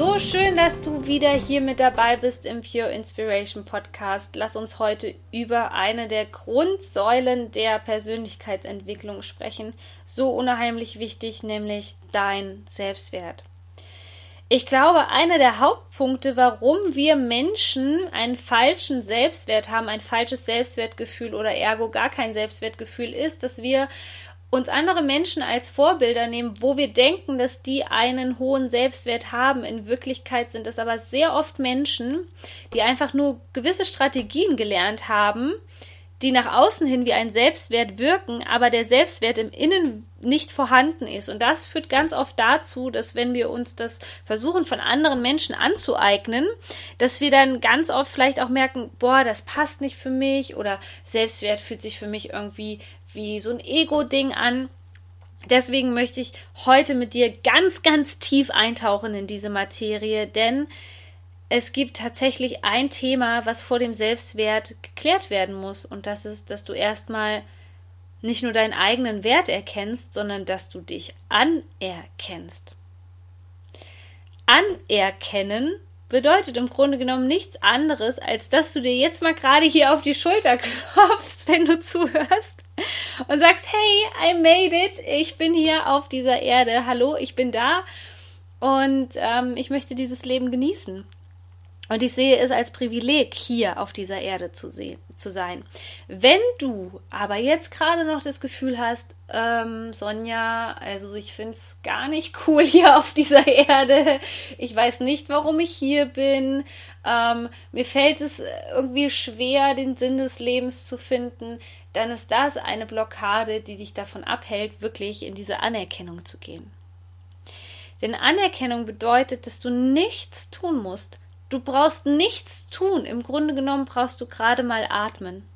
So schön, dass du wieder hier mit dabei bist im Pure Inspiration Podcast. Lass uns heute über eine der Grundsäulen der Persönlichkeitsentwicklung sprechen. So unheimlich wichtig, nämlich dein Selbstwert. Ich glaube, einer der Hauptpunkte, warum wir Menschen einen falschen Selbstwert haben, ein falsches Selbstwertgefühl oder ergo gar kein Selbstwertgefühl ist, dass wir uns andere Menschen als Vorbilder nehmen, wo wir denken, dass die einen hohen Selbstwert haben. In Wirklichkeit sind es aber sehr oft Menschen, die einfach nur gewisse Strategien gelernt haben, die nach außen hin wie ein Selbstwert wirken, aber der Selbstwert im Innen nicht vorhanden ist. Und das führt ganz oft dazu, dass wenn wir uns das versuchen von anderen Menschen anzueignen, dass wir dann ganz oft vielleicht auch merken, boah, das passt nicht für mich oder Selbstwert fühlt sich für mich irgendwie wie so ein Ego-Ding an. Deswegen möchte ich heute mit dir ganz, ganz tief eintauchen in diese Materie, denn es gibt tatsächlich ein Thema, was vor dem Selbstwert geklärt werden muss. Und das ist, dass du erstmal nicht nur deinen eigenen Wert erkennst, sondern dass du dich anerkennst. Anerkennen bedeutet im Grunde genommen nichts anderes, als dass du dir jetzt mal gerade hier auf die Schulter klopfst, wenn du zuhörst und sagst, hey, I made it, ich bin hier auf dieser Erde, hallo, ich bin da. Und ähm, ich möchte dieses Leben genießen. Und ich sehe es als Privileg, hier auf dieser Erde zu, sehen, zu sein. Wenn du aber jetzt gerade noch das Gefühl hast, ähm, Sonja, also ich finde es gar nicht cool hier auf dieser Erde. Ich weiß nicht, warum ich hier bin. Ähm, mir fällt es irgendwie schwer, den Sinn des Lebens zu finden. Dann ist das eine Blockade, die dich davon abhält, wirklich in diese Anerkennung zu gehen. Denn Anerkennung bedeutet, dass du nichts tun musst, Du brauchst nichts tun. Im Grunde genommen brauchst du gerade mal atmen.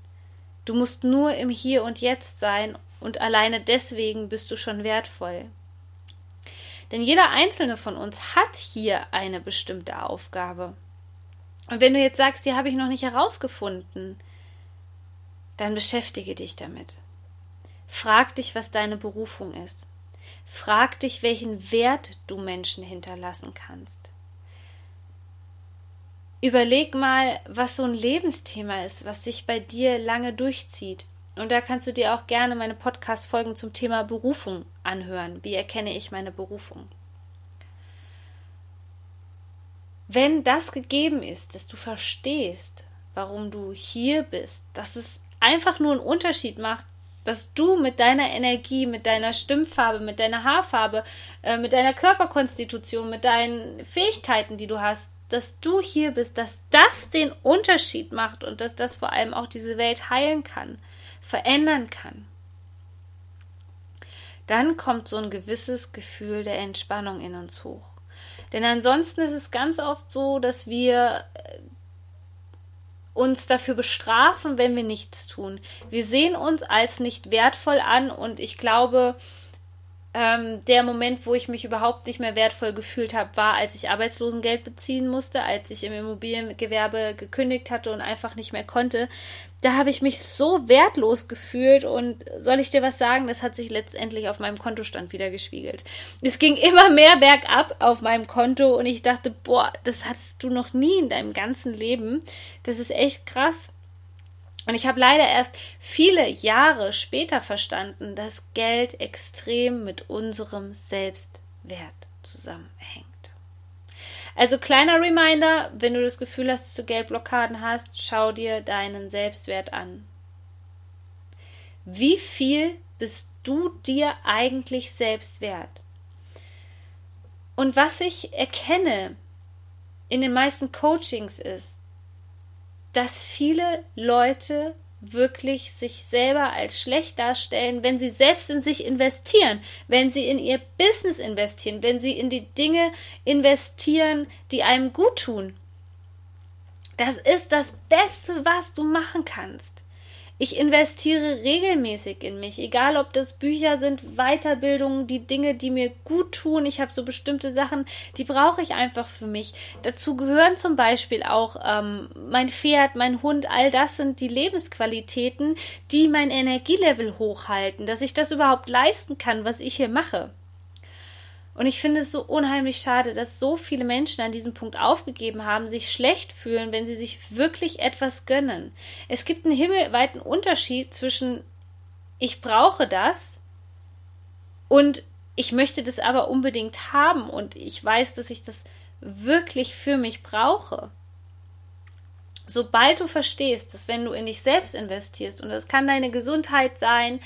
Du musst nur im Hier und Jetzt sein und alleine deswegen bist du schon wertvoll. Denn jeder einzelne von uns hat hier eine bestimmte Aufgabe. Und wenn du jetzt sagst, die habe ich noch nicht herausgefunden, dann beschäftige dich damit. Frag dich, was deine Berufung ist. Frag dich, welchen Wert du Menschen hinterlassen kannst. Überleg mal, was so ein Lebensthema ist, was sich bei dir lange durchzieht. Und da kannst du dir auch gerne meine Podcast-Folgen zum Thema Berufung anhören. Wie erkenne ich meine Berufung? Wenn das gegeben ist, dass du verstehst, warum du hier bist, dass es einfach nur einen Unterschied macht, dass du mit deiner Energie, mit deiner Stimmfarbe, mit deiner Haarfarbe, äh, mit deiner Körperkonstitution, mit deinen Fähigkeiten, die du hast, dass du hier bist, dass das den Unterschied macht und dass das vor allem auch diese Welt heilen kann, verändern kann. Dann kommt so ein gewisses Gefühl der Entspannung in uns hoch. Denn ansonsten ist es ganz oft so, dass wir äh, uns dafür bestrafen, wenn wir nichts tun. Wir sehen uns als nicht wertvoll an und ich glaube, ähm, der Moment, wo ich mich überhaupt nicht mehr wertvoll gefühlt habe, war, als ich Arbeitslosengeld beziehen musste, als ich im Immobiliengewerbe gekündigt hatte und einfach nicht mehr konnte. Da habe ich mich so wertlos gefühlt und soll ich dir was sagen, das hat sich letztendlich auf meinem Kontostand wieder gespiegelt. Es ging immer mehr bergab auf meinem Konto und ich dachte, boah, das hattest du noch nie in deinem ganzen Leben. Das ist echt krass. Und ich habe leider erst viele Jahre später verstanden, dass Geld extrem mit unserem Selbstwert zusammenhängt. Also kleiner Reminder, wenn du das Gefühl hast, dass du Geldblockaden hast, schau dir deinen Selbstwert an. Wie viel bist du dir eigentlich selbst wert? Und was ich erkenne in den meisten Coachings ist, dass viele Leute wirklich sich selber als schlecht darstellen, wenn sie selbst in sich investieren, wenn sie in ihr Business investieren, wenn sie in die Dinge investieren, die einem gut tun. Das ist das Beste, was du machen kannst. Ich investiere regelmäßig in mich, egal ob das Bücher sind, Weiterbildungen, die Dinge, die mir gut tun. Ich habe so bestimmte Sachen, die brauche ich einfach für mich. Dazu gehören zum Beispiel auch ähm, mein Pferd, mein Hund, all das sind die Lebensqualitäten, die mein Energielevel hochhalten, dass ich das überhaupt leisten kann, was ich hier mache. Und ich finde es so unheimlich schade, dass so viele Menschen an diesem Punkt aufgegeben haben, sich schlecht fühlen, wenn sie sich wirklich etwas gönnen. Es gibt einen himmelweiten Unterschied zwischen ich brauche das und ich möchte das aber unbedingt haben und ich weiß, dass ich das wirklich für mich brauche. Sobald du verstehst, dass wenn du in dich selbst investierst, und das kann deine Gesundheit sein,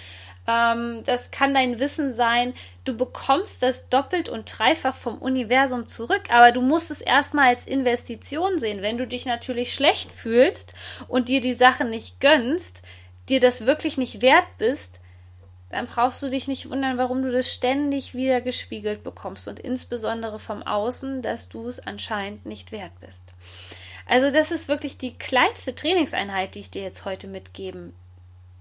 ähm, das kann dein Wissen sein. Du bekommst das doppelt und dreifach vom Universum zurück, aber du musst es erstmal als Investition sehen. Wenn du dich natürlich schlecht fühlst und dir die Sachen nicht gönnst, dir das wirklich nicht wert bist, dann brauchst du dich nicht wundern, warum du das ständig wieder gespiegelt bekommst und insbesondere vom Außen, dass du es anscheinend nicht wert bist. Also das ist wirklich die kleinste Trainingseinheit, die ich dir jetzt heute mitgeben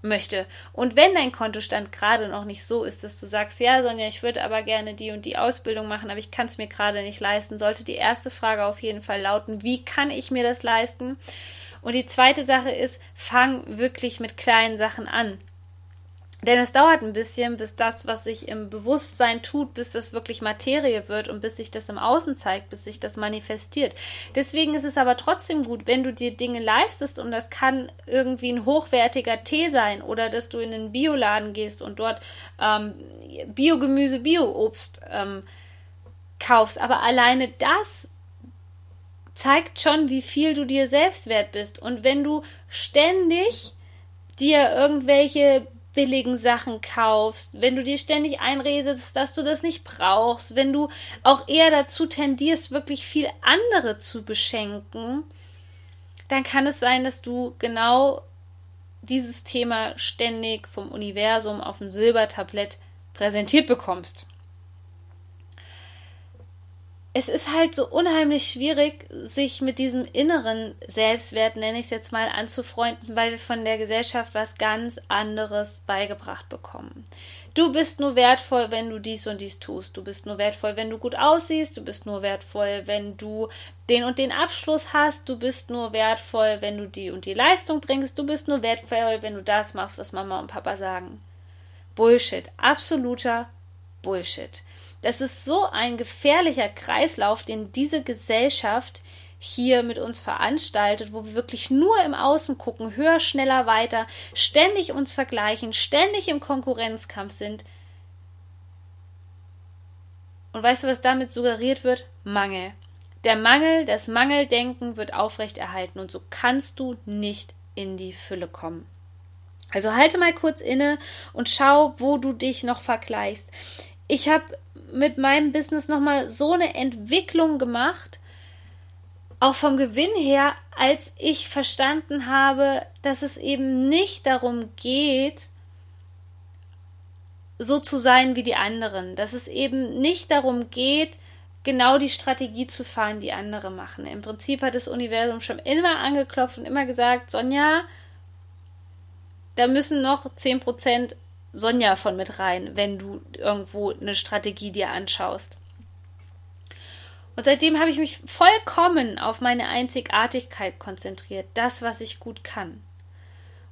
möchte. Und wenn dein Kontostand gerade noch nicht so ist, dass du sagst, ja, Sonja, ich würde aber gerne die und die Ausbildung machen, aber ich kann es mir gerade nicht leisten, sollte die erste Frage auf jeden Fall lauten, wie kann ich mir das leisten? Und die zweite Sache ist, fang wirklich mit kleinen Sachen an. Denn es dauert ein bisschen, bis das, was sich im Bewusstsein tut, bis das wirklich Materie wird und bis sich das im Außen zeigt, bis sich das manifestiert. Deswegen ist es aber trotzdem gut, wenn du dir Dinge leistest und das kann irgendwie ein hochwertiger Tee sein oder dass du in einen Bioladen gehst und dort ähm, Biogemüse, Bioobst ähm, kaufst. Aber alleine das zeigt schon, wie viel du dir selbst wert bist. Und wenn du ständig dir irgendwelche billigen Sachen kaufst, wenn du dir ständig einredest, dass du das nicht brauchst, wenn du auch eher dazu tendierst, wirklich viel andere zu beschenken, dann kann es sein, dass du genau dieses Thema ständig vom Universum auf dem Silbertablett präsentiert bekommst es ist halt so unheimlich schwierig, sich mit diesem inneren Selbstwert, nenne ich es jetzt mal, anzufreunden, weil wir von der Gesellschaft was ganz anderes beigebracht bekommen. Du bist nur wertvoll, wenn du dies und dies tust. Du bist nur wertvoll, wenn du gut aussiehst. Du bist nur wertvoll, wenn du den und den Abschluss hast. Du bist nur wertvoll, wenn du die und die Leistung bringst. Du bist nur wertvoll, wenn du das machst, was Mama und Papa sagen. Bullshit. Absoluter Bullshit. Das ist so ein gefährlicher Kreislauf, den diese Gesellschaft hier mit uns veranstaltet, wo wir wirklich nur im Außen gucken, höher, schneller, weiter, ständig uns vergleichen, ständig im Konkurrenzkampf sind. Und weißt du, was damit suggeriert wird? Mangel. Der Mangel, das Mangeldenken wird aufrechterhalten und so kannst du nicht in die Fülle kommen. Also halte mal kurz inne und schau, wo du dich noch vergleichst ich habe mit meinem Business nochmal so eine Entwicklung gemacht, auch vom Gewinn her, als ich verstanden habe, dass es eben nicht darum geht, so zu sein wie die anderen, dass es eben nicht darum geht, genau die Strategie zu fahren, die andere machen. Im Prinzip hat das Universum schon immer angeklopft und immer gesagt, Sonja, da müssen noch 10% Sonja von mit rein, wenn du irgendwo eine Strategie dir anschaust. Und seitdem habe ich mich vollkommen auf meine Einzigartigkeit konzentriert, das, was ich gut kann.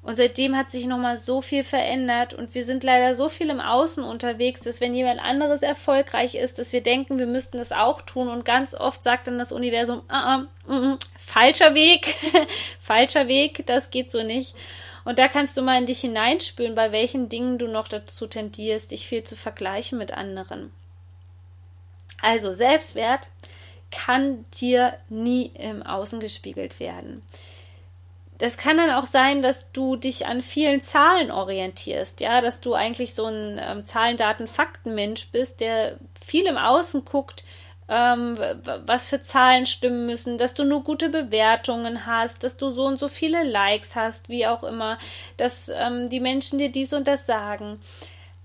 Und seitdem hat sich nochmal so viel verändert und wir sind leider so viel im Außen unterwegs, dass wenn jemand anderes erfolgreich ist, dass wir denken, wir müssten das auch tun und ganz oft sagt dann das Universum, ah, ah, mm, mm, falscher Weg, falscher Weg, das geht so nicht. Und da kannst du mal in dich hineinspüren, bei welchen Dingen du noch dazu tendierst, dich viel zu vergleichen mit anderen. Also Selbstwert kann dir nie im Außen gespiegelt werden. Das kann dann auch sein, dass du dich an vielen Zahlen orientierst, ja, dass du eigentlich so ein ähm, Zahlen, Daten, Fakten-Mensch bist, der viel im Außen guckt, ähm, was für Zahlen stimmen müssen, dass du nur gute Bewertungen hast, dass du so und so viele Likes hast, wie auch immer, dass ähm, die Menschen dir dies und das sagen.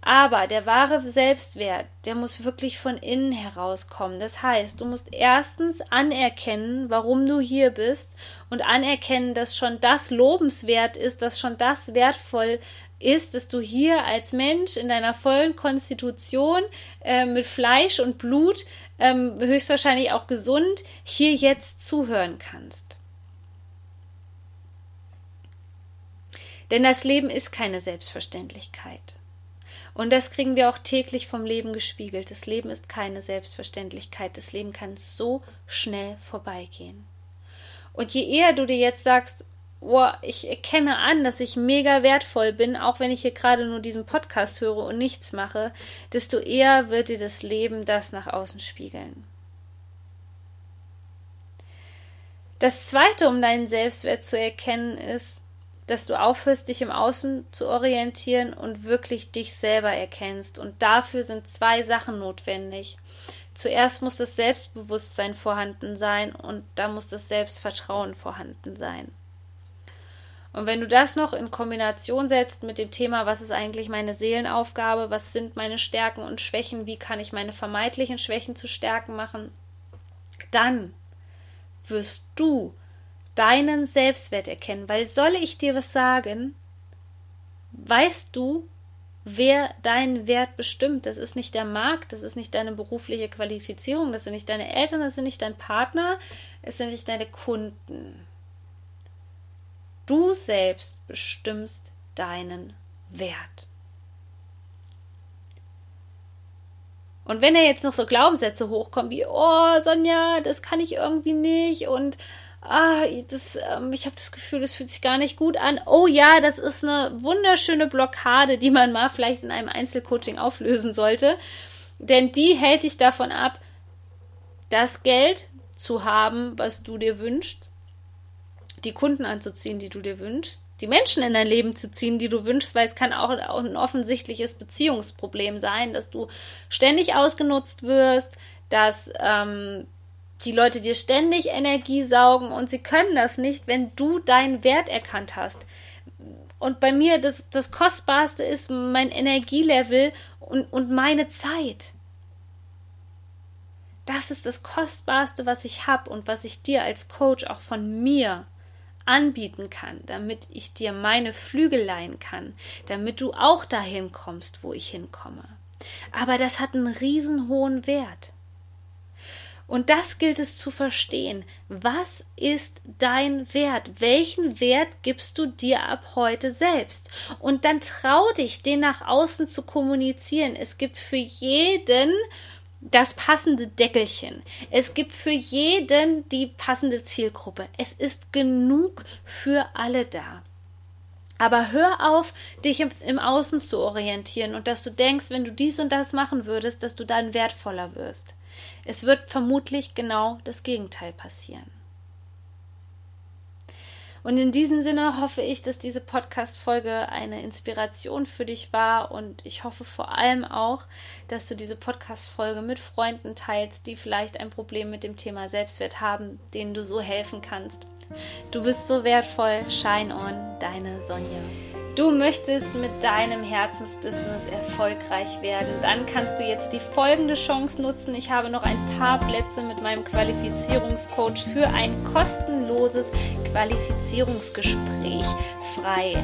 Aber der wahre Selbstwert, der muss wirklich von innen herauskommen. Das heißt, du musst erstens anerkennen, warum du hier bist und anerkennen, dass schon das lobenswert ist, dass schon das wertvoll ist, dass du hier als Mensch in deiner vollen Konstitution äh, mit Fleisch und Blut, ähm, höchstwahrscheinlich auch gesund, hier jetzt zuhören kannst. Denn das Leben ist keine Selbstverständlichkeit. Und das kriegen wir auch täglich vom Leben gespiegelt. Das Leben ist keine Selbstverständlichkeit. Das Leben kann so schnell vorbeigehen. Und je eher du dir jetzt sagst, oh, ich erkenne an, dass ich mega wertvoll bin, auch wenn ich hier gerade nur diesen Podcast höre und nichts mache, desto eher wird dir das Leben das nach außen spiegeln. Das zweite, um deinen Selbstwert zu erkennen, ist, dass du aufhörst, dich im Außen zu orientieren und wirklich dich selber erkennst. Und dafür sind zwei Sachen notwendig. Zuerst muss das Selbstbewusstsein vorhanden sein und da muss das Selbstvertrauen vorhanden sein. Und wenn du das noch in Kombination setzt mit dem Thema, was ist eigentlich meine Seelenaufgabe, was sind meine Stärken und Schwächen, wie kann ich meine vermeintlichen Schwächen zu Stärken machen, dann wirst du deinen Selbstwert erkennen. Weil soll ich dir was sagen, weißt du, wer deinen Wert bestimmt. Das ist nicht der Markt, das ist nicht deine berufliche Qualifizierung, das sind nicht deine Eltern, das sind nicht dein Partner, es sind nicht deine Kunden. Du selbst bestimmst deinen Wert. Und wenn er jetzt noch so Glaubenssätze hochkommen wie, oh, Sonja, das kann ich irgendwie nicht und ah, das, ähm, ich habe das Gefühl, das fühlt sich gar nicht gut an. Oh ja, das ist eine wunderschöne Blockade, die man mal vielleicht in einem Einzelcoaching auflösen sollte. Denn die hält dich davon ab, das Geld zu haben, was du dir wünschst, die Kunden anzuziehen, die du dir wünschst, die Menschen in dein Leben zu ziehen, die du wünschst, weil es kann auch ein offensichtliches Beziehungsproblem sein, dass du ständig ausgenutzt wirst, dass ähm, die Leute dir ständig Energie saugen und sie können das nicht, wenn du deinen Wert erkannt hast. Und bei mir das, das Kostbarste ist mein Energielevel und, und meine Zeit. Das ist das Kostbarste, was ich habe und was ich dir als Coach auch von mir anbieten kann, damit ich dir meine Flügel leihen kann, damit du auch dahin kommst, wo ich hinkomme. Aber das hat einen riesenhohen Wert. Und das gilt es zu verstehen. Was ist dein Wert? Welchen Wert gibst du dir ab heute selbst? Und dann trau dich, den nach außen zu kommunizieren. Es gibt für jeden das passende Deckelchen. Es gibt für jeden die passende Zielgruppe. Es ist genug für alle da. Aber hör auf, dich im, im, Außen zu orientieren und dass du denkst, wenn du dies und das machen würdest, dass du dann wertvoller wirst. Es wird vermutlich genau das Gegenteil passieren. Und in diesem Sinne hoffe ich, dass diese Podcast-Folge eine Inspiration für dich war und ich hoffe vor allem auch, dass du diese Podcast-Folge mit Freunden teilst, die vielleicht ein Problem mit dem Thema Selbstwert haben, denen du so helfen kannst. Du bist so wertvoll. Shine on, deine Sonja. Du möchtest mit deinem Herzensbusiness erfolgreich werden, dann kannst du jetzt die folgende Chance nutzen. Ich habe noch ein paar Plätze mit meinem Qualifizierungscoach für ein kostenloses Qualifizierungsgespräch frei.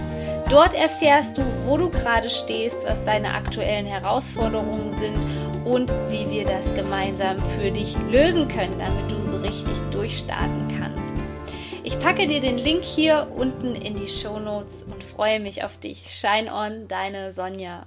Dort erfährst du, wo du gerade stehst, was deine aktuellen Herausforderungen sind und wie wir das gemeinsam für dich lösen können, damit du so richtig durchstarten kannst. Ich packe dir den Link hier unten in die Show Notes und freue mich auf dich. Shine on, deine Sonja.